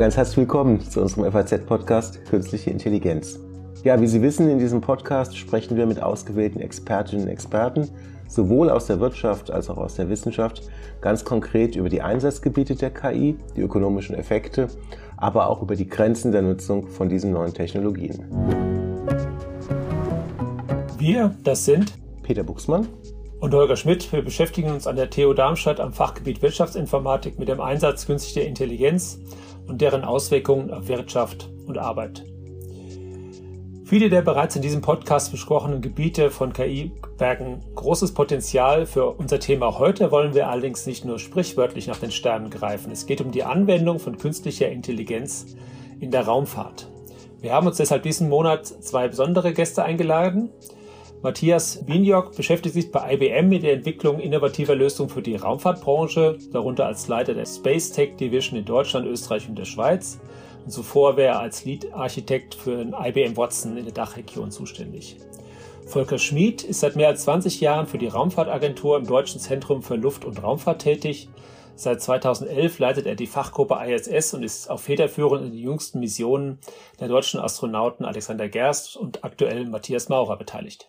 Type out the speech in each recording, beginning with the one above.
Ganz herzlich willkommen zu unserem FAZ-Podcast Künstliche Intelligenz. Ja, wie Sie wissen, in diesem Podcast sprechen wir mit ausgewählten Expertinnen und Experten, sowohl aus der Wirtschaft als auch aus der Wissenschaft, ganz konkret über die Einsatzgebiete der KI, die ökonomischen Effekte, aber auch über die Grenzen der Nutzung von diesen neuen Technologien. Wir, das sind Peter Buchsmann und Holger Schmidt. Wir beschäftigen uns an der TU Darmstadt am Fachgebiet Wirtschaftsinformatik mit dem Einsatz künstlicher Intelligenz und deren Auswirkungen auf Wirtschaft und Arbeit. Viele der bereits in diesem Podcast besprochenen Gebiete von KI bergen großes Potenzial. Für unser Thema heute wollen wir allerdings nicht nur sprichwörtlich nach den Sternen greifen. Es geht um die Anwendung von künstlicher Intelligenz in der Raumfahrt. Wir haben uns deshalb diesen Monat zwei besondere Gäste eingeladen. Matthias Wienjok beschäftigt sich bei IBM mit der Entwicklung innovativer Lösungen für die Raumfahrtbranche, darunter als Leiter der Space Tech Division in Deutschland, Österreich und der Schweiz. Und zuvor wäre er als Lead-Architekt für den IBM Watson in der Dachregion zuständig. Volker Schmid ist seit mehr als 20 Jahren für die Raumfahrtagentur im Deutschen Zentrum für Luft- und Raumfahrt tätig. Seit 2011 leitet er die Fachgruppe ISS und ist auch federführend in den jüngsten Missionen der deutschen Astronauten Alexander Gerst und aktuell Matthias Maurer beteiligt.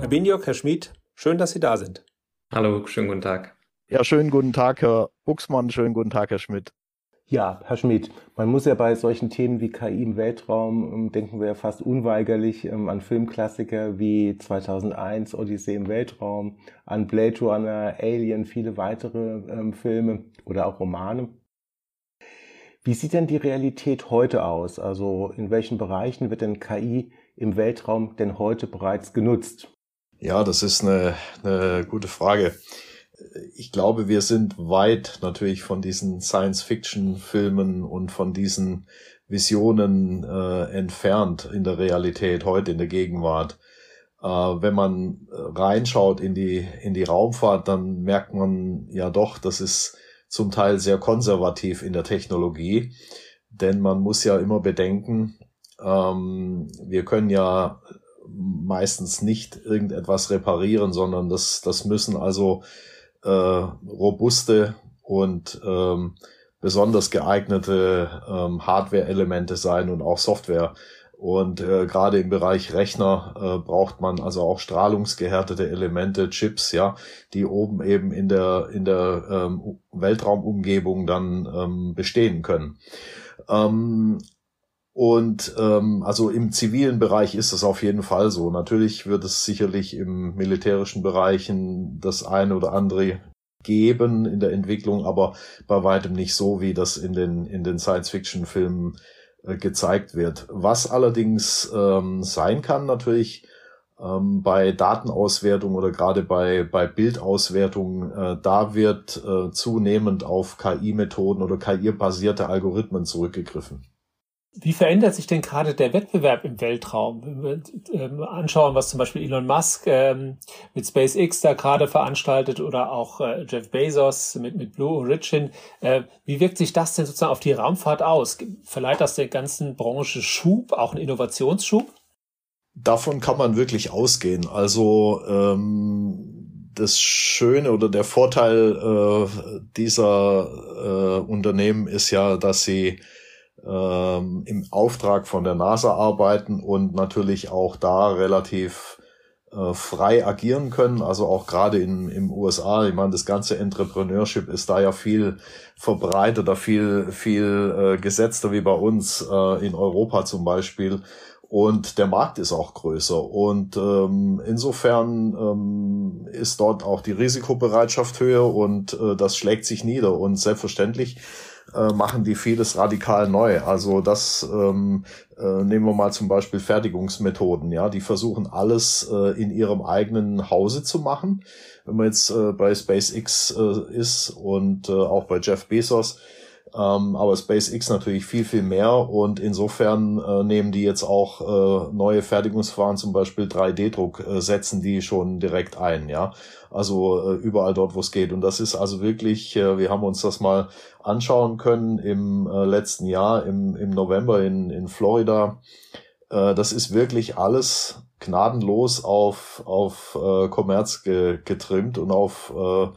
Herr Binjok, Herr Schmid, schön, dass Sie da sind. Hallo, schönen guten Tag. Ja, schönen guten Tag, Herr Buchsmann, schönen guten Tag, Herr Schmidt. Ja, Herr Schmidt, man muss ja bei solchen Themen wie KI im Weltraum, ähm, denken wir ja fast unweigerlich ähm, an Filmklassiker wie 2001, Odyssee im Weltraum, an Blade Runner, Alien, viele weitere ähm, Filme oder auch Romane. Wie sieht denn die Realität heute aus? Also in welchen Bereichen wird denn KI im Weltraum denn heute bereits genutzt? Ja, das ist eine, eine gute Frage ich glaube, wir sind weit natürlich von diesen Science-Fiction-Filmen und von diesen Visionen äh, entfernt in der Realität, heute in der Gegenwart. Äh, wenn man reinschaut in die, in die Raumfahrt, dann merkt man ja doch, das ist zum Teil sehr konservativ in der Technologie. Denn man muss ja immer bedenken, ähm, wir können ja meistens nicht irgendetwas reparieren, sondern das, das müssen also äh, robuste und ähm, besonders geeignete ähm, Hardware-Elemente sein und auch Software. Und äh, gerade im Bereich Rechner äh, braucht man also auch strahlungsgehärtete Elemente, Chips, ja, die oben eben in der in der ähm, Weltraumumgebung dann ähm, bestehen können. Ähm, und ähm, also im zivilen Bereich ist es auf jeden Fall so. Natürlich wird es sicherlich im militärischen Bereichen das eine oder andere geben in der Entwicklung, aber bei weitem nicht so, wie das in den in den Science-Fiction-Filmen äh, gezeigt wird. Was allerdings ähm, sein kann, natürlich ähm, bei Datenauswertung oder gerade bei bei Bildauswertung, äh, da wird äh, zunehmend auf KI-Methoden oder KI-basierte Algorithmen zurückgegriffen. Wie verändert sich denn gerade der Wettbewerb im Weltraum? Wenn wir ähm, anschauen, was zum Beispiel Elon Musk ähm, mit SpaceX da gerade veranstaltet oder auch äh, Jeff Bezos mit, Blue Origin. Äh, wie wirkt sich das denn sozusagen auf die Raumfahrt aus? Verleiht das der ganzen Branche Schub, auch einen Innovationsschub? Davon kann man wirklich ausgehen. Also ähm, das Schöne oder der Vorteil äh, dieser äh, Unternehmen ist ja, dass sie ähm, im Auftrag von der NASA arbeiten und natürlich auch da relativ äh, frei agieren können. Also auch gerade in im USA, ich meine, das ganze Entrepreneurship ist da ja viel verbreiteter, viel, viel äh, gesetzter wie bei uns äh, in Europa zum Beispiel. Und der Markt ist auch größer. Und ähm, insofern ähm, ist dort auch die Risikobereitschaft höher und äh, das schlägt sich nieder. Und selbstverständlich äh, machen die vieles radikal neu. Also das ähm, äh, nehmen wir mal zum Beispiel Fertigungsmethoden. Ja, die versuchen alles äh, in ihrem eigenen Hause zu machen. Wenn man jetzt äh, bei SpaceX äh, ist und äh, auch bei Jeff Bezos, ähm, aber SpaceX natürlich viel, viel mehr und insofern äh, nehmen die jetzt auch äh, neue Fertigungsverfahren, zum Beispiel 3D-Druck, äh, setzen die schon direkt ein, ja. Also äh, überall dort, wo es geht. Und das ist also wirklich, äh, wir haben uns das mal anschauen können im äh, letzten Jahr, im, im November in, in Florida. Das ist wirklich alles gnadenlos auf, auf Kommerz ge, getrimmt und auf äh,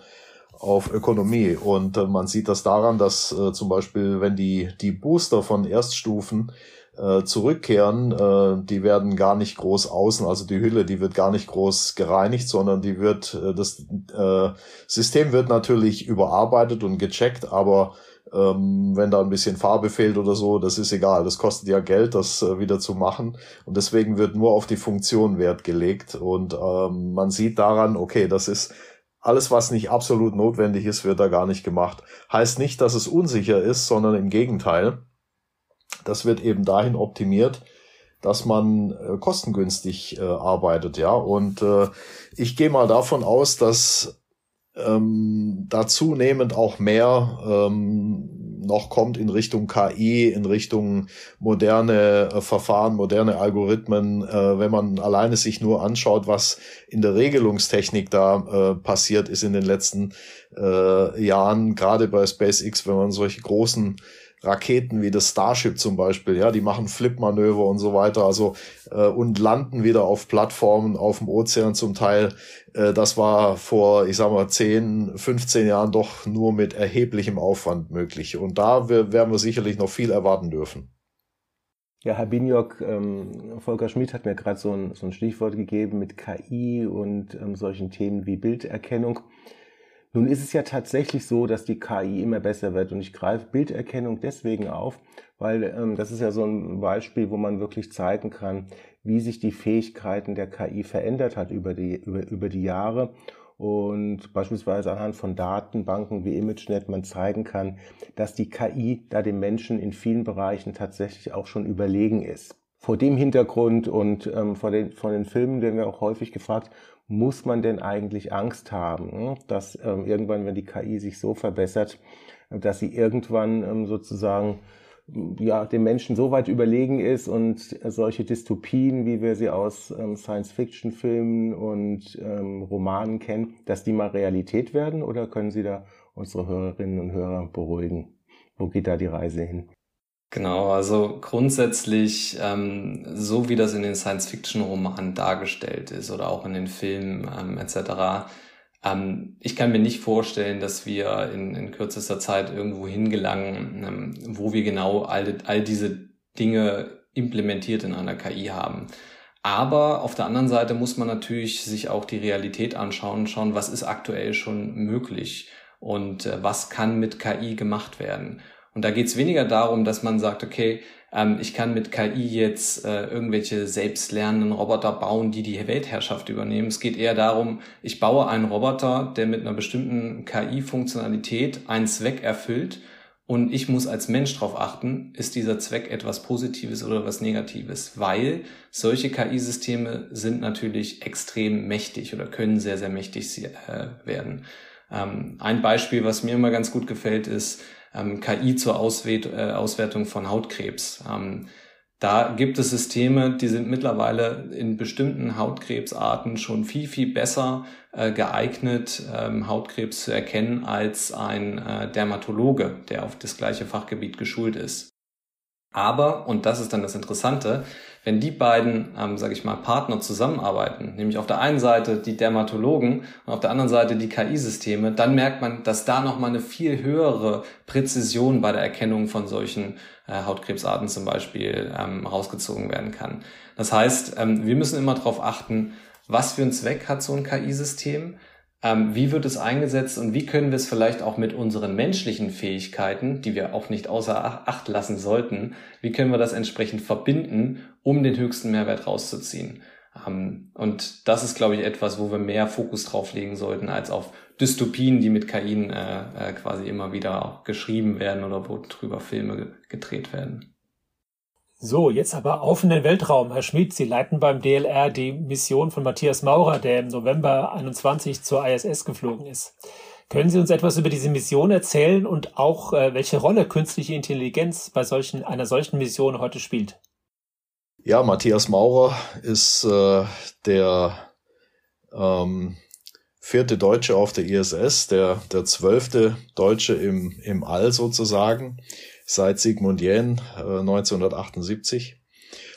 auf Ökonomie. Und äh, man sieht das daran, dass äh, zum Beispiel, wenn die, die Booster von Erststufen äh, zurückkehren, äh, die werden gar nicht groß außen, also die Hülle, die wird gar nicht groß gereinigt, sondern die wird, äh, das äh, System wird natürlich überarbeitet und gecheckt, aber ähm, wenn da ein bisschen Farbe fehlt oder so, das ist egal. Das kostet ja Geld, das äh, wieder zu machen. Und deswegen wird nur auf die Funktion Wert gelegt. Und ähm, man sieht daran, okay, das ist alles, was nicht absolut notwendig ist, wird da gar nicht gemacht. Heißt nicht, dass es unsicher ist, sondern im Gegenteil. Das wird eben dahin optimiert, dass man äh, kostengünstig äh, arbeitet, ja. Und äh, ich gehe mal davon aus, dass ähm, da zunehmend auch mehr ähm, noch kommt in Richtung KI, in Richtung moderne äh, Verfahren, moderne Algorithmen. Äh, wenn man alleine sich nur anschaut, was in der Regelungstechnik da äh, passiert ist in den letzten äh, Jahren, gerade bei SpaceX, wenn man solche großen Raketen wie das Starship zum Beispiel, ja, die machen Flip-Manöver und so weiter, also äh, und landen wieder auf Plattformen auf dem Ozean zum Teil. Äh, das war vor, ich sag mal, 10, 15 Jahren doch nur mit erheblichem Aufwand möglich. Und da werden wir sicherlich noch viel erwarten dürfen. Ja, Herr Binjok, ähm, Volker Schmidt hat mir gerade so ein, so ein Stichwort gegeben mit KI und ähm, solchen Themen wie Bilderkennung. Nun ist es ja tatsächlich so, dass die KI immer besser wird und ich greife Bilderkennung deswegen auf, weil ähm, das ist ja so ein Beispiel, wo man wirklich zeigen kann, wie sich die Fähigkeiten der KI verändert hat über die, über, über die Jahre und beispielsweise anhand von Datenbanken wie ImageNet man zeigen kann, dass die KI da dem Menschen in vielen Bereichen tatsächlich auch schon überlegen ist. Vor dem Hintergrund und ähm, vor den, von den Filmen werden wir auch häufig gefragt, muss man denn eigentlich Angst haben, dass ähm, irgendwann, wenn die KI sich so verbessert, dass sie irgendwann ähm, sozusagen ja, dem Menschen so weit überlegen ist und solche Dystopien, wie wir sie aus ähm, Science-Fiction-Filmen und ähm, Romanen kennen, dass die mal Realität werden oder können Sie da unsere Hörerinnen und Hörer beruhigen? Wo geht da die Reise hin? Genau, also grundsätzlich, ähm, so wie das in den Science-Fiction-Romanen dargestellt ist oder auch in den Filmen ähm, etc., ähm, ich kann mir nicht vorstellen, dass wir in, in kürzester Zeit irgendwo hingelangen, ähm, wo wir genau all, all diese Dinge implementiert in einer KI haben. Aber auf der anderen Seite muss man natürlich sich auch die Realität anschauen, schauen, was ist aktuell schon möglich und äh, was kann mit KI gemacht werden. Und da geht es weniger darum, dass man sagt, okay, ähm, ich kann mit KI jetzt äh, irgendwelche selbstlernenden Roboter bauen, die die Weltherrschaft übernehmen. Es geht eher darum, ich baue einen Roboter, der mit einer bestimmten KI-Funktionalität einen Zweck erfüllt und ich muss als Mensch darauf achten, ist dieser Zweck etwas Positives oder was Negatives, weil solche KI-Systeme sind natürlich extrem mächtig oder können sehr, sehr mächtig äh, werden. Ähm, ein Beispiel, was mir immer ganz gut gefällt, ist, ähm, KI zur Auswert äh, Auswertung von Hautkrebs. Ähm, da gibt es Systeme, die sind mittlerweile in bestimmten Hautkrebsarten schon viel, viel besser äh, geeignet, ähm, Hautkrebs zu erkennen, als ein äh, Dermatologe, der auf das gleiche Fachgebiet geschult ist. Aber, und das ist dann das Interessante, wenn die beiden, ähm, sage ich mal, Partner zusammenarbeiten, nämlich auf der einen Seite die Dermatologen und auf der anderen Seite die KI-Systeme, dann merkt man, dass da nochmal eine viel höhere Präzision bei der Erkennung von solchen äh, Hautkrebsarten zum Beispiel ähm, rausgezogen werden kann. Das heißt, ähm, wir müssen immer darauf achten, was für einen Zweck hat so ein KI-System, ähm, wie wird es eingesetzt und wie können wir es vielleicht auch mit unseren menschlichen Fähigkeiten, die wir auch nicht außer Acht lassen sollten, wie können wir das entsprechend verbinden, um den höchsten Mehrwert rauszuziehen? Ähm, und das ist, glaube ich, etwas, wo wir mehr Fokus drauf legen sollten, als auf Dystopien, die mit KI äh, äh, quasi immer wieder geschrieben werden oder wo drüber Filme gedreht werden. So, jetzt aber auf in den Weltraum. Herr Schmidt, Sie leiten beim DLR die Mission von Matthias Maurer, der im November 21 zur ISS geflogen ist. Können Sie uns etwas über diese Mission erzählen und auch äh, welche Rolle künstliche Intelligenz bei solchen, einer solchen Mission heute spielt? Ja, Matthias Maurer ist äh, der ähm, vierte Deutsche auf der ISS, der, der zwölfte Deutsche im, im All sozusagen seit Sigmund Jähn äh, 1978.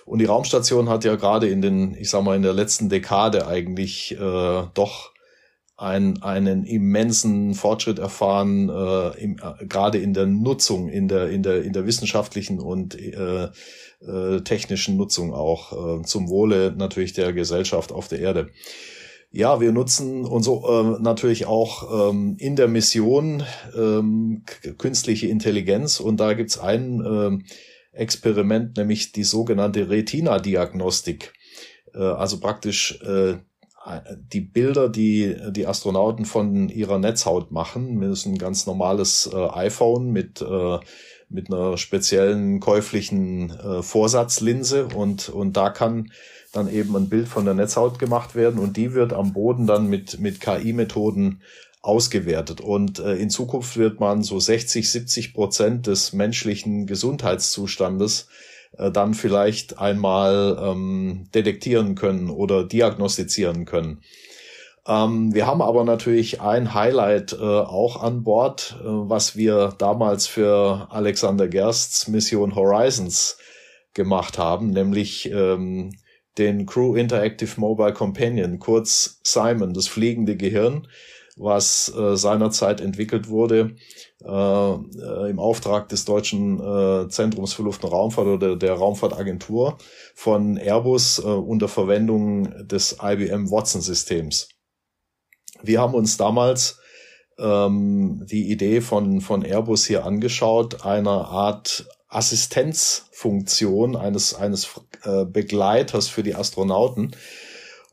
Und die Raumstation hat ja gerade in den, ich sag mal, in der letzten Dekade eigentlich äh, doch ein, einen immensen Fortschritt erfahren, äh, im, äh, gerade in der Nutzung, in der, in der, in der wissenschaftlichen und äh, äh, technischen Nutzung auch, äh, zum Wohle natürlich der Gesellschaft auf der Erde. Ja, wir nutzen und so äh, natürlich auch ähm, in der Mission ähm, künstliche Intelligenz. Und da gibt's ein äh, Experiment, nämlich die sogenannte Retina-Diagnostik. Äh, also praktisch äh, die Bilder, die die Astronauten von ihrer Netzhaut machen, das ist ein ganz normales äh, iPhone mit äh, mit einer speziellen käuflichen äh, Vorsatzlinse. Und und da kann dann eben ein Bild von der Netzhaut gemacht werden und die wird am Boden dann mit mit KI-Methoden ausgewertet und äh, in Zukunft wird man so 60, 70 Prozent des menschlichen Gesundheitszustandes äh, dann vielleicht einmal ähm, detektieren können oder diagnostizieren können. Ähm, wir haben aber natürlich ein Highlight äh, auch an Bord, äh, was wir damals für Alexander Gersts Mission Horizons gemacht haben, nämlich ähm, den Crew Interactive Mobile Companion, kurz Simon, das fliegende Gehirn, was äh, seinerzeit entwickelt wurde äh, im Auftrag des Deutschen äh, Zentrums für Luft- und Raumfahrt oder der Raumfahrtagentur von Airbus äh, unter Verwendung des IBM Watson-Systems. Wir haben uns damals ähm, die Idee von, von Airbus hier angeschaut, einer Art Assistenzfunktion eines, eines äh, Begleiters für die Astronauten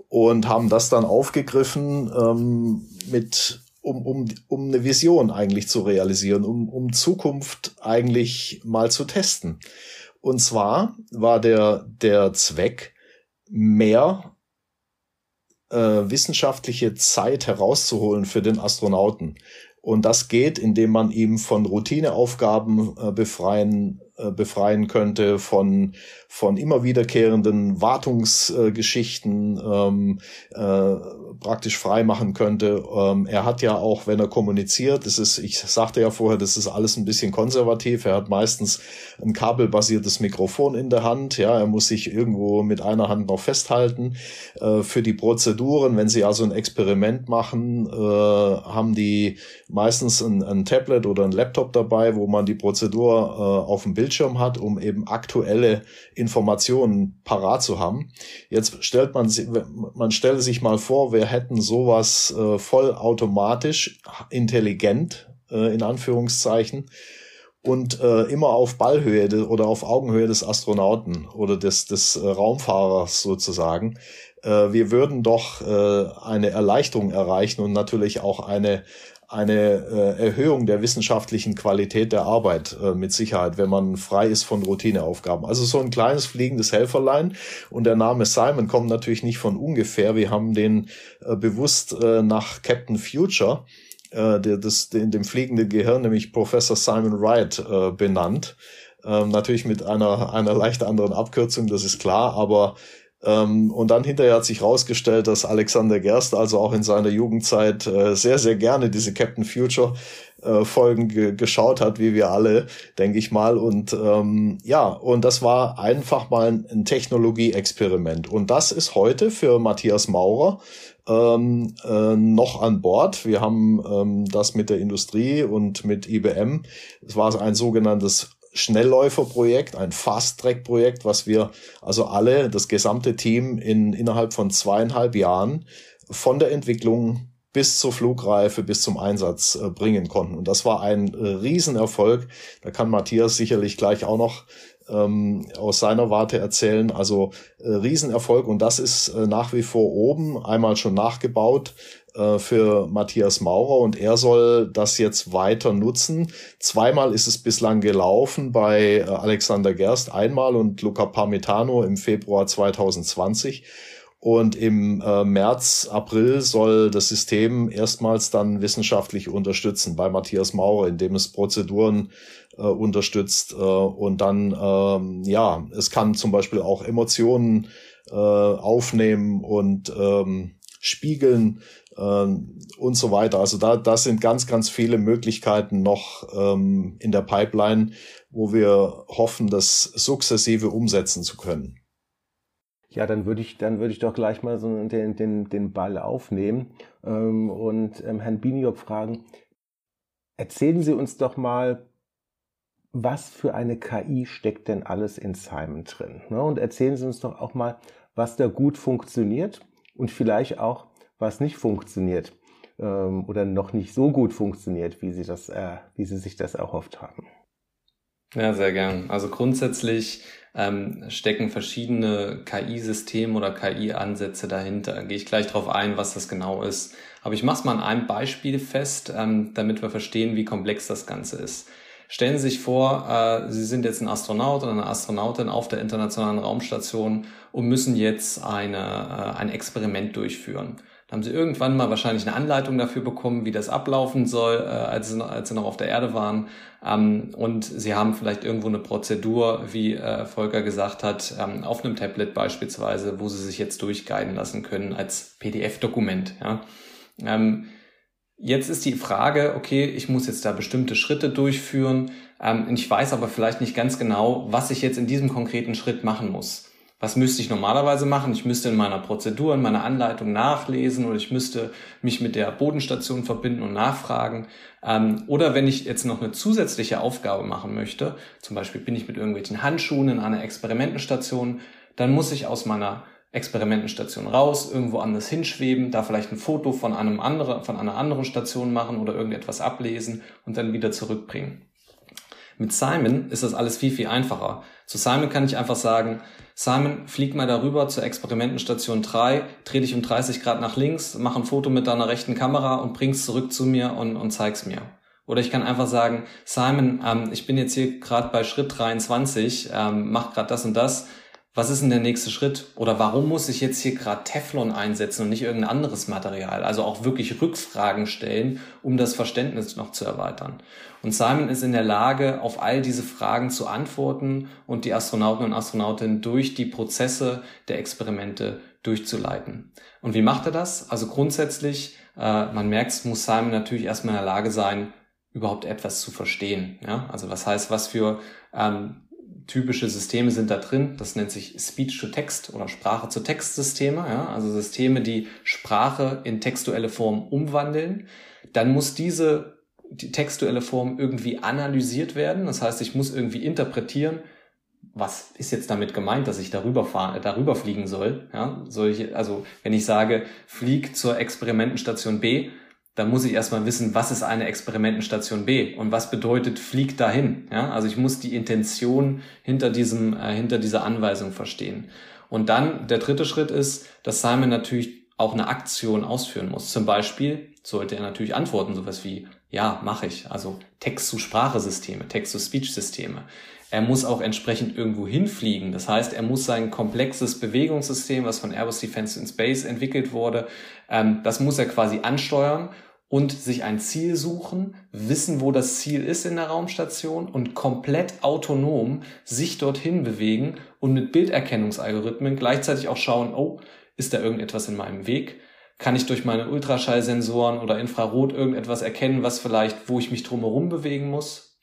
und haben das dann aufgegriffen ähm, mit um, um, um eine Vision eigentlich zu realisieren, um, um Zukunft eigentlich mal zu testen. Und zwar war der, der Zweck, mehr äh, wissenschaftliche Zeit herauszuholen für den Astronauten. Und das geht, indem man ihm von Routineaufgaben äh, befreien, äh, befreien könnte, von, von immer wiederkehrenden Wartungsgeschichten ähm, äh, praktisch frei machen könnte. Ähm, er hat ja auch, wenn er kommuniziert, das ist, ich sagte ja vorher, das ist alles ein bisschen konservativ. Er hat meistens ein kabelbasiertes Mikrofon in der Hand. Ja, er muss sich irgendwo mit einer Hand noch festhalten. Äh, für die Prozeduren, wenn sie also ein Experiment machen, äh, haben die meistens ein, ein, Tablet oder ein Laptop dabei, wo man die Prozedur äh, auf dem Bildschirm hat, um eben aktuelle Informationen parat zu haben. Jetzt stellt man, man stelle sich mal vor, wir hätten sowas äh, vollautomatisch, intelligent, äh, in Anführungszeichen, und äh, immer auf Ballhöhe de, oder auf Augenhöhe des Astronauten oder des, des äh, Raumfahrers sozusagen. Äh, wir würden doch äh, eine Erleichterung erreichen und natürlich auch eine, eine äh, Erhöhung der wissenschaftlichen Qualität der Arbeit äh, mit Sicherheit, wenn man frei ist von Routineaufgaben. Also so ein kleines fliegendes Helferlein und der Name Simon kommt natürlich nicht von ungefähr. Wir haben den äh, bewusst äh, nach Captain Future, äh, der, das, den, dem fliegenden Gehirn, nämlich Professor Simon Wright, äh, benannt. Ähm, natürlich mit einer, einer leicht anderen Abkürzung, das ist klar, aber ähm, und dann hinterher hat sich herausgestellt, dass Alexander Gerst also auch in seiner Jugendzeit äh, sehr, sehr gerne diese Captain Future äh, Folgen ge geschaut hat, wie wir alle, denke ich mal. Und ähm, ja, und das war einfach mal ein, ein Technologie-Experiment. Und das ist heute für Matthias Maurer ähm, äh, noch an Bord. Wir haben ähm, das mit der Industrie und mit IBM. Es war ein sogenanntes Schnellläuferprojekt, ein Fast-Track-Projekt, was wir also alle, das gesamte Team in, innerhalb von zweieinhalb Jahren von der Entwicklung bis zur Flugreife, bis zum Einsatz äh, bringen konnten. Und das war ein äh, Riesenerfolg. Da kann Matthias sicherlich gleich auch noch ähm, aus seiner Warte erzählen. Also äh, Riesenerfolg und das ist äh, nach wie vor oben, einmal schon nachgebaut äh, für Matthias Maurer und er soll das jetzt weiter nutzen. Zweimal ist es bislang gelaufen bei äh, Alexander Gerst einmal und Luca Parmitano im Februar 2020. Und im äh, März, April soll das System erstmals dann wissenschaftlich unterstützen bei Matthias Maurer, indem es Prozeduren äh, unterstützt. Äh, und dann, ähm, ja, es kann zum Beispiel auch Emotionen äh, aufnehmen und ähm, spiegeln ähm, und so weiter. Also da, das sind ganz, ganz viele Möglichkeiten noch ähm, in der Pipeline, wo wir hoffen, das sukzessive umsetzen zu können. Ja, dann würde ich, dann würde ich doch gleich mal so den, den, den Ball aufnehmen ähm, und ähm, Herrn Biniok fragen, erzählen Sie uns doch mal, was für eine KI steckt denn alles in Simon drin? Ne? Und erzählen Sie uns doch auch mal, was da gut funktioniert und vielleicht auch, was nicht funktioniert ähm, oder noch nicht so gut funktioniert, wie Sie, das, äh, wie Sie sich das erhofft haben. Ja, sehr gern. Also grundsätzlich ähm, stecken verschiedene KI-Systeme oder KI-Ansätze dahinter. Da gehe ich gleich drauf ein, was das genau ist. Aber ich mache es mal an einem Beispiel fest, ähm, damit wir verstehen, wie komplex das Ganze ist. Stellen Sie sich vor, äh, Sie sind jetzt ein Astronaut oder eine Astronautin auf der Internationalen Raumstation und müssen jetzt eine, äh, ein Experiment durchführen. Da haben sie irgendwann mal wahrscheinlich eine Anleitung dafür bekommen, wie das ablaufen soll, äh, als, sie, als sie noch auf der Erde waren. Ähm, und sie haben vielleicht irgendwo eine Prozedur, wie äh, Volker gesagt hat, ähm, auf einem Tablet beispielsweise, wo sie sich jetzt durchguiden lassen können als PDF-Dokument. Ja. Ähm, jetzt ist die Frage, okay, ich muss jetzt da bestimmte Schritte durchführen. Ähm, ich weiß aber vielleicht nicht ganz genau, was ich jetzt in diesem konkreten Schritt machen muss. Was müsste ich normalerweise machen? Ich müsste in meiner Prozedur, in meiner Anleitung nachlesen oder ich müsste mich mit der Bodenstation verbinden und nachfragen. Ähm, oder wenn ich jetzt noch eine zusätzliche Aufgabe machen möchte, zum Beispiel bin ich mit irgendwelchen Handschuhen in einer Experimentenstation, dann muss ich aus meiner Experimentenstation raus, irgendwo anders hinschweben, da vielleicht ein Foto von einem anderen, von einer anderen Station machen oder irgendetwas ablesen und dann wieder zurückbringen. Mit Simon ist das alles viel, viel einfacher. Zu Simon kann ich einfach sagen, Simon, flieg mal darüber zur Experimentenstation 3, dreh dich um 30 Grad nach links, mach ein Foto mit deiner rechten Kamera und bring's zurück zu mir und, und zeig's mir. Oder ich kann einfach sagen, Simon, ähm, ich bin jetzt hier gerade bei Schritt 23, ähm, mach gerade das und das was ist denn der nächste Schritt? Oder warum muss ich jetzt hier gerade Teflon einsetzen und nicht irgendein anderes Material? Also auch wirklich Rückfragen stellen, um das Verständnis noch zu erweitern. Und Simon ist in der Lage, auf all diese Fragen zu antworten und die Astronauten und Astronautinnen durch die Prozesse der Experimente durchzuleiten. Und wie macht er das? Also grundsätzlich, äh, man merkt, muss Simon natürlich erstmal in der Lage sein, überhaupt etwas zu verstehen. Ja? Also was heißt, was für ähm, typische Systeme sind da drin. Das nennt sich Speech-to-Text oder Sprache-zu-Text-Systeme. Ja? Also Systeme, die Sprache in textuelle Form umwandeln. Dann muss diese die textuelle Form irgendwie analysiert werden. Das heißt, ich muss irgendwie interpretieren, was ist jetzt damit gemeint, dass ich darüber fahren, darüber fliegen soll. Ja? Soll ich, also wenn ich sage, flieg zur Experimentenstation B, dann muss ich erstmal wissen, was ist eine Experimentenstation B und was bedeutet fliegt dahin. Ja? Also ich muss die Intention hinter diesem, äh, hinter dieser Anweisung verstehen. Und dann der dritte Schritt ist, dass Simon natürlich auch eine Aktion ausführen muss. Zum Beispiel sollte er natürlich antworten, sowas wie, ja, mache ich. Also Text-zu-Sprache-Systeme, Text-zu-Speech-Systeme. Er muss auch entsprechend irgendwo hinfliegen. Das heißt, er muss sein komplexes Bewegungssystem, was von Airbus Defense in Space entwickelt wurde, ähm, das muss er quasi ansteuern und sich ein Ziel suchen, wissen, wo das Ziel ist in der Raumstation und komplett autonom sich dorthin bewegen und mit Bilderkennungsalgorithmen gleichzeitig auch schauen, oh, ist da irgendetwas in meinem Weg? Kann ich durch meine Ultraschallsensoren oder Infrarot irgendetwas erkennen, was vielleicht, wo ich mich drumherum bewegen muss?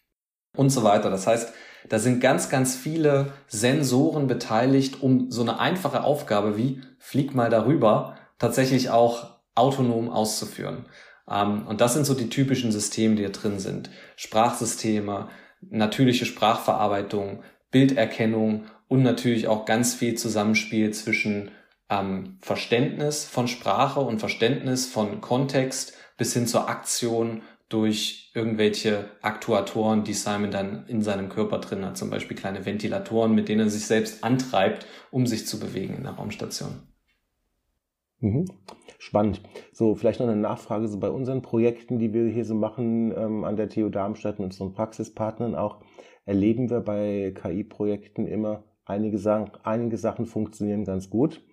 Und so weiter. Das heißt, da sind ganz, ganz viele Sensoren beteiligt, um so eine einfache Aufgabe wie flieg mal darüber tatsächlich auch autonom auszuführen. Ähm, und das sind so die typischen Systeme, die da drin sind. Sprachsysteme, natürliche Sprachverarbeitung, Bilderkennung und natürlich auch ganz viel Zusammenspiel zwischen ähm, Verständnis von Sprache und Verständnis von Kontext bis hin zur Aktion durch irgendwelche Aktuatoren, die Simon dann in seinem Körper drin hat, zum Beispiel kleine Ventilatoren, mit denen er sich selbst antreibt, um sich zu bewegen in der Raumstation. Mhm. Spannend. So, vielleicht noch eine Nachfrage so bei unseren Projekten, die wir hier so machen ähm, an der TU Darmstadt mit unseren Praxispartnern auch, erleben wir bei KI-Projekten immer, einige Sachen, einige Sachen funktionieren ganz gut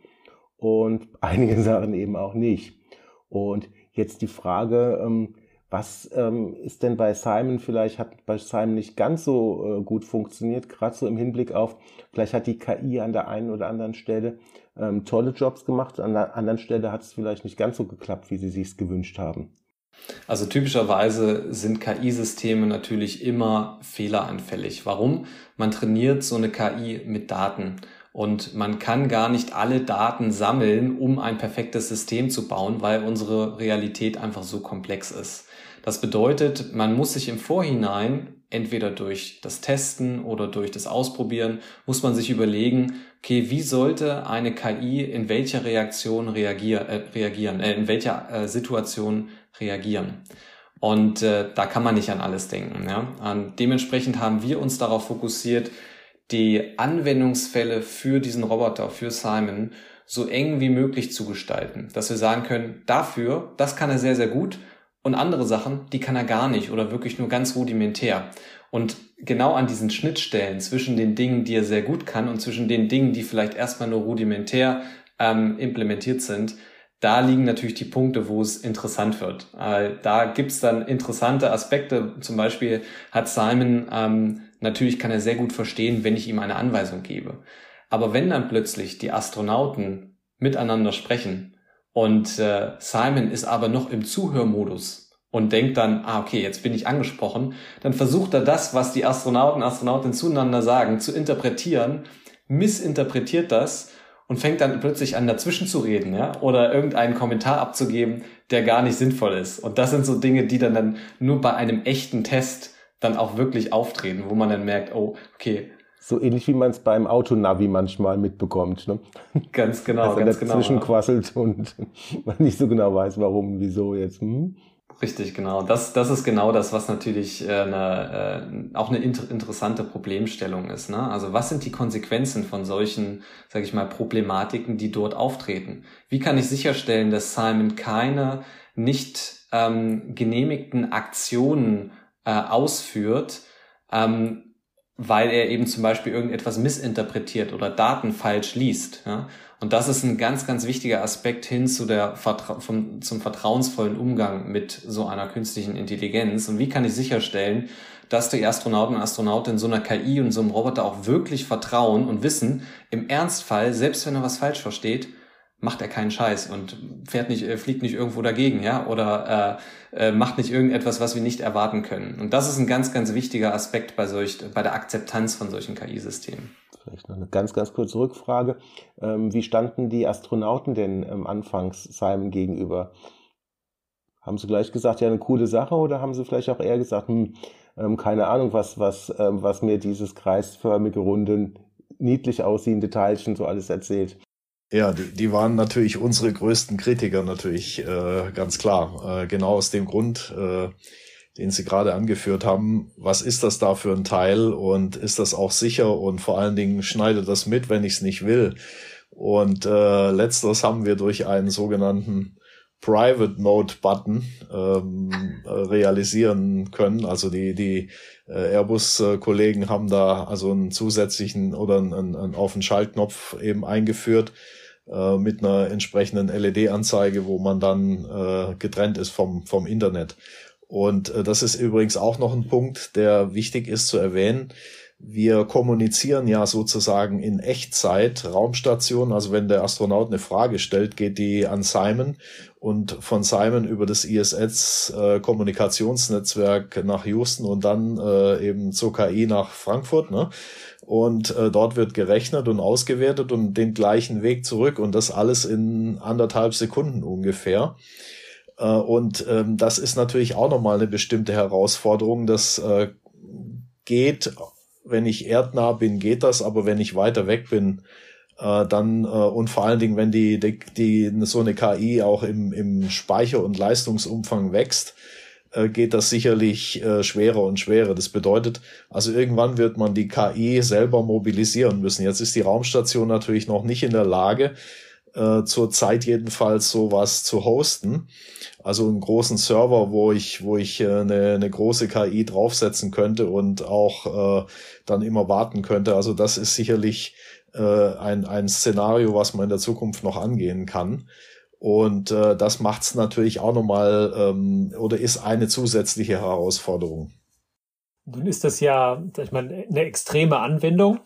und einige Sachen eben auch nicht. Und jetzt die Frage, ähm, was ähm, ist denn bei Simon vielleicht, hat bei Simon nicht ganz so äh, gut funktioniert, gerade so im Hinblick auf, vielleicht hat die KI an der einen oder anderen Stelle ähm, tolle Jobs gemacht, an der anderen Stelle hat es vielleicht nicht ganz so geklappt, wie sie sich gewünscht haben. Also typischerweise sind KI-Systeme natürlich immer fehleranfällig. Warum? Man trainiert so eine KI mit Daten. Und man kann gar nicht alle Daten sammeln, um ein perfektes System zu bauen, weil unsere Realität einfach so komplex ist. Das bedeutet, man muss sich im Vorhinein entweder durch das Testen oder durch das Ausprobieren, muss man sich überlegen, okay, wie sollte eine KI in welcher Reaktion reagier, äh, reagieren, äh, in welcher äh, Situation reagieren. Und äh, da kann man nicht an alles denken. Ja? Und dementsprechend haben wir uns darauf fokussiert, die Anwendungsfälle für diesen Roboter, für Simon, so eng wie möglich zu gestalten. Dass wir sagen können, dafür, das kann er sehr, sehr gut und andere Sachen, die kann er gar nicht oder wirklich nur ganz rudimentär. Und genau an diesen Schnittstellen zwischen den Dingen, die er sehr gut kann und zwischen den Dingen, die vielleicht erstmal nur rudimentär ähm, implementiert sind, da liegen natürlich die Punkte, wo es interessant wird. Äh, da gibt's dann interessante Aspekte. Zum Beispiel hat Simon, ähm, natürlich kann er sehr gut verstehen, wenn ich ihm eine Anweisung gebe. Aber wenn dann plötzlich die Astronauten miteinander sprechen und äh, Simon ist aber noch im Zuhörmodus und denkt dann, ah, okay, jetzt bin ich angesprochen, dann versucht er das, was die Astronauten, Astronautinnen zueinander sagen, zu interpretieren, missinterpretiert das und fängt dann plötzlich an, dazwischen zu reden, ja, oder irgendeinen Kommentar abzugeben, der gar nicht sinnvoll ist. Und das sind so Dinge, die dann, dann nur bei einem echten Test dann auch wirklich auftreten, wo man dann merkt, oh, okay, so ähnlich wie man es beim Autonavi manchmal mitbekommt. Ne? Ganz genau, Dass ganz genau. Dazwischen ja. quasselt und man nicht so genau weiß, warum, wieso jetzt. Hm? Richtig, genau. Das, das ist genau das, was natürlich äh, eine, äh, auch eine inter interessante Problemstellung ist. Ne? Also was sind die Konsequenzen von solchen, sage ich mal, Problematiken, die dort auftreten? Wie kann ich sicherstellen, dass Simon keine nicht ähm, genehmigten Aktionen äh, ausführt, ähm, weil er eben zum Beispiel irgendetwas missinterpretiert oder Daten falsch liest. Ja? Und das ist ein ganz, ganz wichtiger Aspekt hin zu der Vertra vom, zum vertrauensvollen Umgang mit so einer künstlichen Intelligenz. Und wie kann ich sicherstellen, dass die Astronauten und Astronautinnen so einer KI und so einem Roboter auch wirklich vertrauen und wissen, im Ernstfall, selbst wenn er was falsch versteht, macht er keinen Scheiß und fährt nicht, äh, fliegt nicht irgendwo dagegen, ja, oder äh, äh, macht nicht irgendetwas, was wir nicht erwarten können. Und das ist ein ganz, ganz wichtiger Aspekt bei solch, bei der Akzeptanz von solchen KI-Systemen. Vielleicht noch eine ganz, ganz kurze Rückfrage. Ähm, wie standen die Astronauten denn ähm, anfangs Simon gegenüber? Haben sie gleich gesagt, ja, eine coole Sache, oder haben sie vielleicht auch eher gesagt, hm, ähm, keine Ahnung, was, was, ähm, was mir dieses kreisförmige, runde, niedlich aussehende Teilchen so alles erzählt? Ja, die, die waren natürlich unsere größten Kritiker, natürlich äh, ganz klar. Äh, genau aus dem Grund, äh, den Sie gerade angeführt haben. Was ist das da für ein Teil und ist das auch sicher und vor allen Dingen schneidet das mit, wenn ich es nicht will. Und äh, letzteres haben wir durch einen sogenannten Private Mode Button ähm, realisieren können. Also die, die äh, Airbus-Kollegen haben da also einen zusätzlichen oder einen, einen auf den Schaltknopf eben eingeführt, äh, mit einer entsprechenden LED-Anzeige, wo man dann äh, getrennt ist vom, vom Internet. Und äh, das ist übrigens auch noch ein Punkt, der wichtig ist zu erwähnen. Wir kommunizieren ja sozusagen in Echtzeit Raumstation. Also wenn der Astronaut eine Frage stellt, geht die an Simon und von Simon über das ISS äh, Kommunikationsnetzwerk nach Houston und dann äh, eben zur KI nach Frankfurt. Ne? und äh, dort wird gerechnet und ausgewertet und den gleichen Weg zurück und das alles in anderthalb Sekunden ungefähr. Äh, und ähm, das ist natürlich auch nochmal eine bestimmte Herausforderung. Das äh, geht, wenn ich erdnah bin, geht das, aber wenn ich weiter weg bin, äh, dann äh, und vor allen Dingen, wenn die, die, die so eine KI auch im, im Speicher- und Leistungsumfang wächst, äh, geht das sicherlich äh, schwerer und schwerer. Das bedeutet, also irgendwann wird man die KI selber mobilisieren müssen. Jetzt ist die Raumstation natürlich noch nicht in der Lage, äh, zur Zeit jedenfalls sowas zu hosten. Also einen großen Server, wo ich, wo ich äh, eine, eine große KI draufsetzen könnte und auch äh, dann immer warten könnte. Also das ist sicherlich äh, ein, ein Szenario, was man in der Zukunft noch angehen kann. Und äh, das macht es natürlich auch nochmal ähm, oder ist eine zusätzliche Herausforderung. Nun ist das ja, sag ich mal, eine extreme Anwendung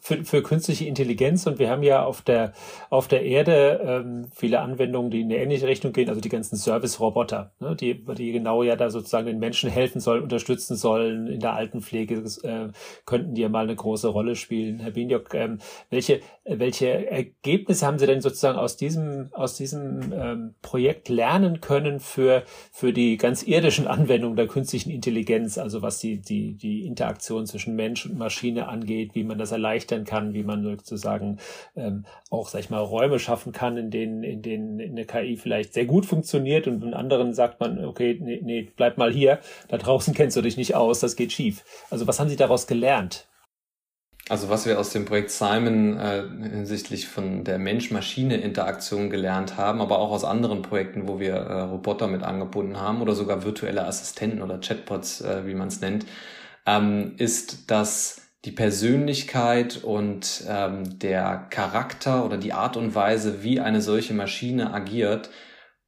für, für künstliche Intelligenz. Und wir haben ja auf der auf der Erde ähm, viele Anwendungen, die in eine ähnliche Richtung gehen, also die ganzen Service-Roboter, ne, die die genau ja da sozusagen den Menschen helfen sollen, unterstützen sollen. In der Altenpflege äh, könnten die ja mal eine große Rolle spielen. Herr Binjok, ähm, welche welche Ergebnisse haben Sie denn sozusagen aus diesem aus diesem ähm, Projekt lernen können für für die ganz irdischen Anwendungen der künstlichen Intelligenz, also was die die die, die Interaktion zwischen Mensch und Maschine angeht, wie man das erleichtern kann, wie man sozusagen ähm, auch, sag ich mal, Räume schaffen kann, in denen, in denen eine KI vielleicht sehr gut funktioniert und in anderen sagt man, okay, nee, nee, bleib mal hier, da draußen kennst du dich nicht aus, das geht schief. Also was haben Sie daraus gelernt? Also was wir aus dem Projekt Simon äh, hinsichtlich von der Mensch-Maschine-Interaktion gelernt haben, aber auch aus anderen Projekten, wo wir äh, Roboter mit angebunden haben oder sogar virtuelle Assistenten oder Chatbots, äh, wie man es nennt, ähm, ist, dass die Persönlichkeit und ähm, der Charakter oder die Art und Weise, wie eine solche Maschine agiert,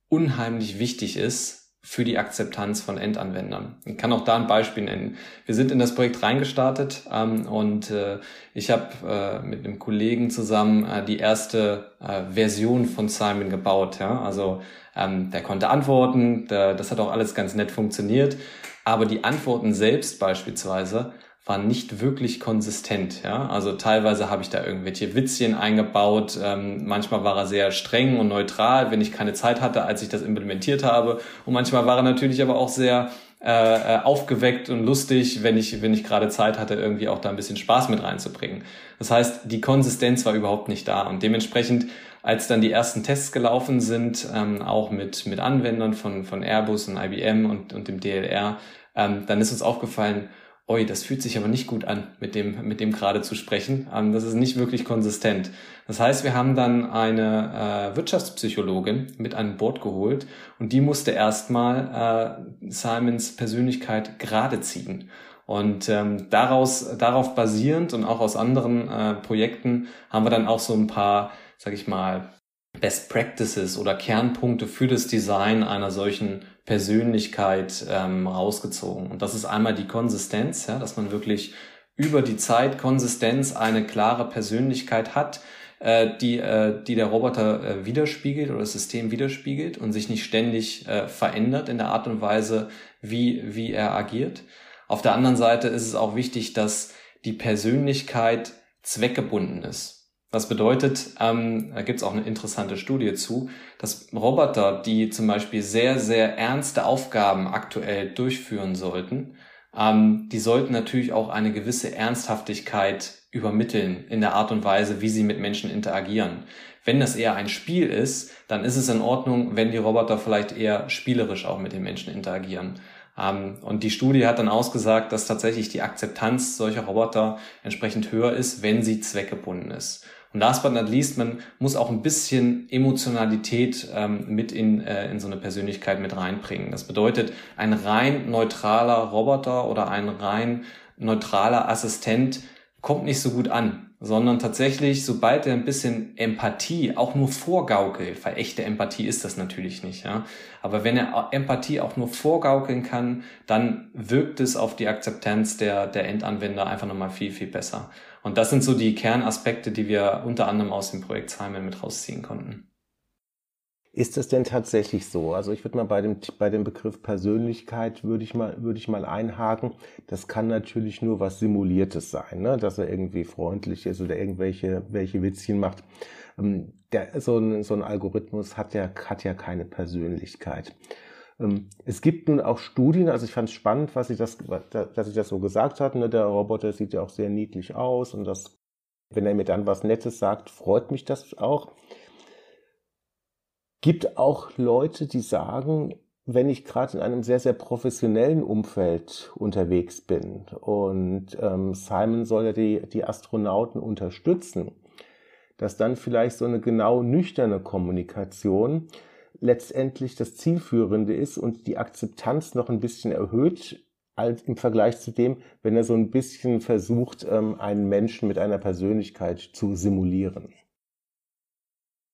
unheimlich wichtig ist für die Akzeptanz von Endanwendern. Ich kann auch da ein Beispiel nennen. Wir sind in das Projekt reingestartet ähm, und äh, ich habe äh, mit einem Kollegen zusammen äh, die erste äh, Version von Simon gebaut. Ja? Also ähm, der konnte antworten, der, das hat auch alles ganz nett funktioniert, aber die Antworten selbst beispielsweise war nicht wirklich konsistent. Ja? Also teilweise habe ich da irgendwelche Witzchen eingebaut. Ähm, manchmal war er sehr streng und neutral, wenn ich keine Zeit hatte, als ich das implementiert habe. Und manchmal war er natürlich aber auch sehr äh, äh aufgeweckt und lustig, wenn ich, wenn ich gerade Zeit hatte, irgendwie auch da ein bisschen Spaß mit reinzubringen. Das heißt, die Konsistenz war überhaupt nicht da. Und dementsprechend, als dann die ersten Tests gelaufen sind, ähm, auch mit, mit Anwendern von, von Airbus und IBM und, und dem DLR, ähm, dann ist uns aufgefallen, oi, das fühlt sich aber nicht gut an, mit dem, mit dem gerade zu sprechen. Ähm, das ist nicht wirklich konsistent. Das heißt, wir haben dann eine äh, Wirtschaftspsychologin mit an Bord geholt und die musste erstmal äh, Simons Persönlichkeit gerade ziehen. Und ähm, daraus, darauf basierend und auch aus anderen äh, Projekten haben wir dann auch so ein paar, sag ich mal, Best Practices oder Kernpunkte für das Design einer solchen Persönlichkeit ähm, rausgezogen. Und das ist einmal die Konsistenz, ja, dass man wirklich über die Zeit Konsistenz eine klare Persönlichkeit hat, äh, die, äh, die der Roboter äh, widerspiegelt oder das System widerspiegelt und sich nicht ständig äh, verändert in der Art und Weise, wie, wie er agiert. Auf der anderen Seite ist es auch wichtig, dass die Persönlichkeit zweckgebunden ist. Was bedeutet, ähm, da gibt es auch eine interessante Studie zu, dass Roboter, die zum Beispiel sehr, sehr ernste Aufgaben aktuell durchführen sollten, ähm, die sollten natürlich auch eine gewisse Ernsthaftigkeit übermitteln in der Art und Weise, wie sie mit Menschen interagieren. Wenn das eher ein Spiel ist, dann ist es in Ordnung, wenn die Roboter vielleicht eher spielerisch auch mit den Menschen interagieren. Ähm, und die Studie hat dann ausgesagt, dass tatsächlich die Akzeptanz solcher Roboter entsprechend höher ist, wenn sie zweckgebunden ist. Und last but not least, man muss auch ein bisschen Emotionalität ähm, mit in, äh, in so eine Persönlichkeit mit reinbringen. Das bedeutet, ein rein neutraler Roboter oder ein rein neutraler Assistent kommt nicht so gut an, sondern tatsächlich, sobald er ein bisschen Empathie auch nur vorgaukelt, weil echte Empathie ist das natürlich nicht, ja. Aber wenn er Empathie auch nur vorgaukeln kann, dann wirkt es auf die Akzeptanz der, der Endanwender einfach nochmal viel, viel besser. Und das sind so die Kernaspekte, die wir unter anderem aus dem Projekt Simon mit rausziehen konnten. Ist das denn tatsächlich so? Also ich würde mal bei dem, bei dem Begriff Persönlichkeit würde ich mal, ich mal einhaken. Das kann natürlich nur was Simuliertes sein, ne? dass er irgendwie freundlich ist oder irgendwelche, welche Witzchen macht. Ähm, der, so, ein, so ein Algorithmus hat ja, hat ja keine Persönlichkeit. Ähm, es gibt nun auch Studien, also ich fand es spannend, was ich das, dass ich das so gesagt hat. Ne? Der Roboter sieht ja auch sehr niedlich aus und das, wenn er mir dann was Nettes sagt, freut mich das auch. Gibt auch Leute, die sagen, wenn ich gerade in einem sehr, sehr professionellen Umfeld unterwegs bin und ähm, Simon soll ja die, die Astronauten unterstützen, dass dann vielleicht so eine genau nüchterne Kommunikation letztendlich das Zielführende ist und die Akzeptanz noch ein bisschen erhöht als im Vergleich zu dem, wenn er so ein bisschen versucht, ähm, einen Menschen mit einer Persönlichkeit zu simulieren.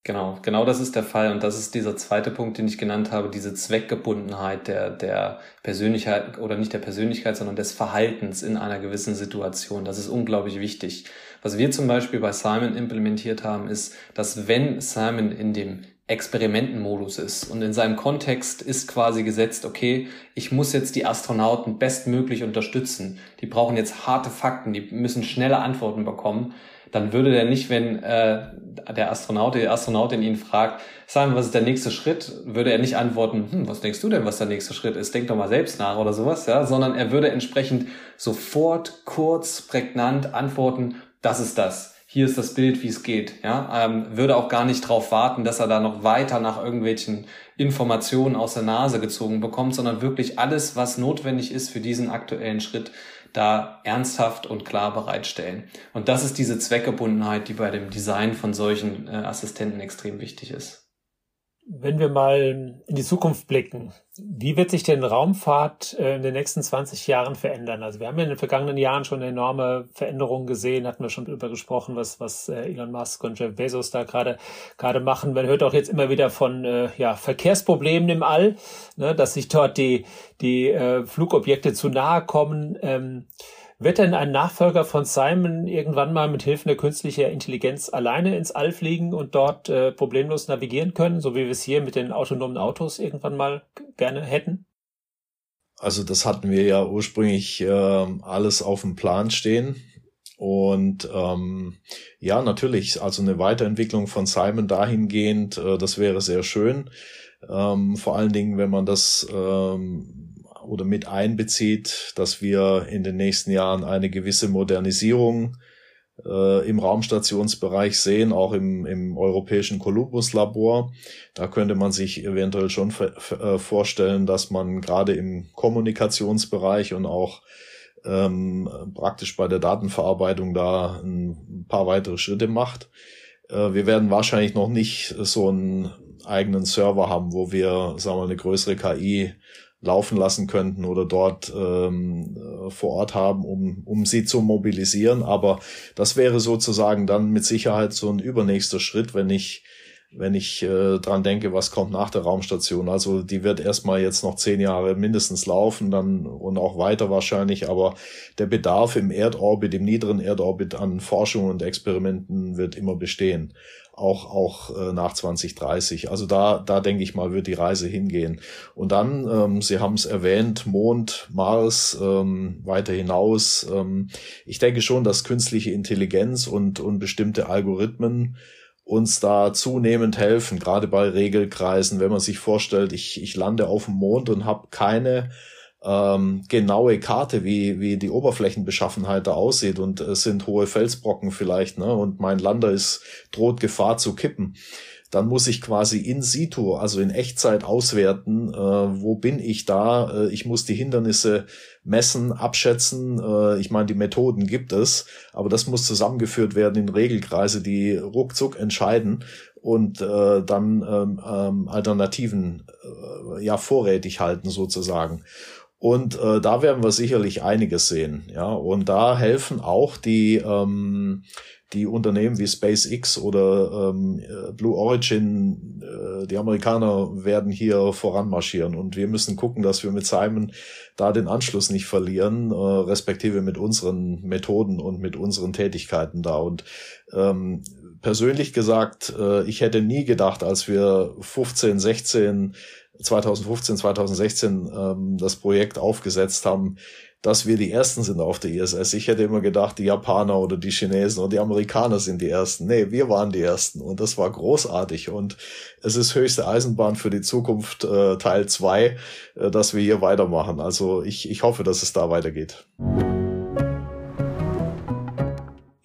Genau, genau das ist der Fall. Und das ist dieser zweite Punkt, den ich genannt habe, diese Zweckgebundenheit der, der Persönlichkeit oder nicht der Persönlichkeit, sondern des Verhaltens in einer gewissen Situation. Das ist unglaublich wichtig. Was wir zum Beispiel bei Simon implementiert haben, ist, dass wenn Simon in dem Experimentenmodus ist und in seinem Kontext ist quasi gesetzt, okay, ich muss jetzt die Astronauten bestmöglich unterstützen. Die brauchen jetzt harte Fakten, die müssen schnelle Antworten bekommen dann würde der nicht, wenn äh, der Astronaut, die Astronautin ihn fragt, sagen, was ist der nächste Schritt, würde er nicht antworten, hm, was denkst du denn, was der nächste Schritt ist? Denk doch mal selbst nach oder sowas, ja, sondern er würde entsprechend sofort, kurz, prägnant antworten, das ist das. Hier ist das Bild, wie es geht. Ja, ähm, würde auch gar nicht darauf warten, dass er da noch weiter nach irgendwelchen Informationen aus der Nase gezogen bekommt, sondern wirklich alles, was notwendig ist für diesen aktuellen Schritt, da ernsthaft und klar bereitstellen. Und das ist diese Zweckgebundenheit, die bei dem Design von solchen äh, Assistenten extrem wichtig ist. Wenn wir mal in die Zukunft blicken, wie wird sich denn Raumfahrt äh, in den nächsten 20 Jahren verändern? Also wir haben ja in den vergangenen Jahren schon enorme Veränderungen gesehen, hatten wir schon darüber gesprochen, was, was äh, Elon Musk und Jeff Bezos da gerade gerade machen. Man hört auch jetzt immer wieder von äh, ja, Verkehrsproblemen im All, ne, dass sich dort die, die äh, Flugobjekte zu nahe kommen. Ähm, wird denn ein Nachfolger von Simon irgendwann mal mit Hilfe der künstlichen Intelligenz alleine ins All fliegen und dort äh, problemlos navigieren können, so wie wir es hier mit den autonomen Autos irgendwann mal gerne hätten? Also das hatten wir ja ursprünglich äh, alles auf dem Plan stehen. Und ähm, ja, natürlich, also eine Weiterentwicklung von Simon dahingehend, äh, das wäre sehr schön. Ähm, vor allen Dingen, wenn man das ähm, oder mit einbezieht, dass wir in den nächsten Jahren eine gewisse Modernisierung äh, im Raumstationsbereich sehen, auch im, im europäischen Columbus-Labor. Da könnte man sich eventuell schon äh, vorstellen, dass man gerade im Kommunikationsbereich und auch ähm, praktisch bei der Datenverarbeitung da ein paar weitere Schritte macht. Äh, wir werden wahrscheinlich noch nicht so einen eigenen Server haben, wo wir, sagen wir, eine größere KI laufen lassen könnten oder dort ähm, äh, vor Ort haben, um, um sie zu mobilisieren. Aber das wäre sozusagen dann mit Sicherheit so ein übernächster Schritt, wenn ich wenn ich äh, dran denke, was kommt nach der Raumstation. Also die wird erstmal jetzt noch zehn Jahre mindestens laufen, dann und auch weiter wahrscheinlich, aber der Bedarf im Erdorbit, im niederen Erdorbit an Forschung und Experimenten wird immer bestehen auch, auch äh, nach 2030. Also da, da denke ich mal, wird die Reise hingehen. Und dann, ähm, Sie haben es erwähnt, Mond, Mars, ähm, weiter hinaus. Ähm, ich denke schon, dass künstliche Intelligenz und, und bestimmte Algorithmen uns da zunehmend helfen, gerade bei Regelkreisen, wenn man sich vorstellt, ich, ich lande auf dem Mond und habe keine ähm, genaue Karte, wie, wie die Oberflächenbeschaffenheit da aussieht und es sind hohe Felsbrocken vielleicht, ne? Und mein Lander ist, droht Gefahr zu kippen. Dann muss ich quasi in situ, also in Echtzeit auswerten, äh, wo bin ich da? Äh, ich muss die Hindernisse messen, abschätzen. Äh, ich meine, die Methoden gibt es, aber das muss zusammengeführt werden in Regelkreise, die ruckzuck entscheiden und äh, dann ähm, ähm, Alternativen äh, ja vorrätig halten sozusagen. Und äh, da werden wir sicherlich einiges sehen. Ja, und da helfen auch die ähm, die Unternehmen wie SpaceX oder ähm, Blue Origin, äh, die Amerikaner werden hier voranmarschieren und wir müssen gucken, dass wir mit Simon da den Anschluss nicht verlieren, äh, respektive mit unseren Methoden und mit unseren Tätigkeiten da. Und ähm, persönlich gesagt, äh, ich hätte nie gedacht, als wir 15, 16 2015, 2016 ähm, das Projekt aufgesetzt haben, dass wir die Ersten sind auf der ISS. Ich hätte immer gedacht, die Japaner oder die Chinesen oder die Amerikaner sind die Ersten. Nee, wir waren die Ersten und das war großartig und es ist höchste Eisenbahn für die Zukunft äh, Teil zwei, äh, dass wir hier weitermachen. Also ich, ich hoffe, dass es da weitergeht.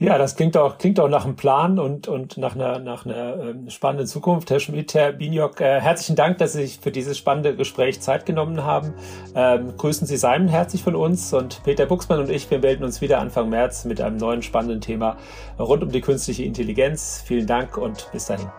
Ja, das klingt auch, klingt auch nach einem Plan und, und nach einer, nach einer äh, spannenden Zukunft. Herr Schmidt, Herr Biniok, äh, herzlichen Dank, dass Sie sich für dieses spannende Gespräch Zeit genommen haben. Ähm, grüßen Sie Simon herzlich von uns und Peter Buchsmann und ich, wir melden uns wieder Anfang März mit einem neuen spannenden Thema rund um die künstliche Intelligenz. Vielen Dank und bis dahin.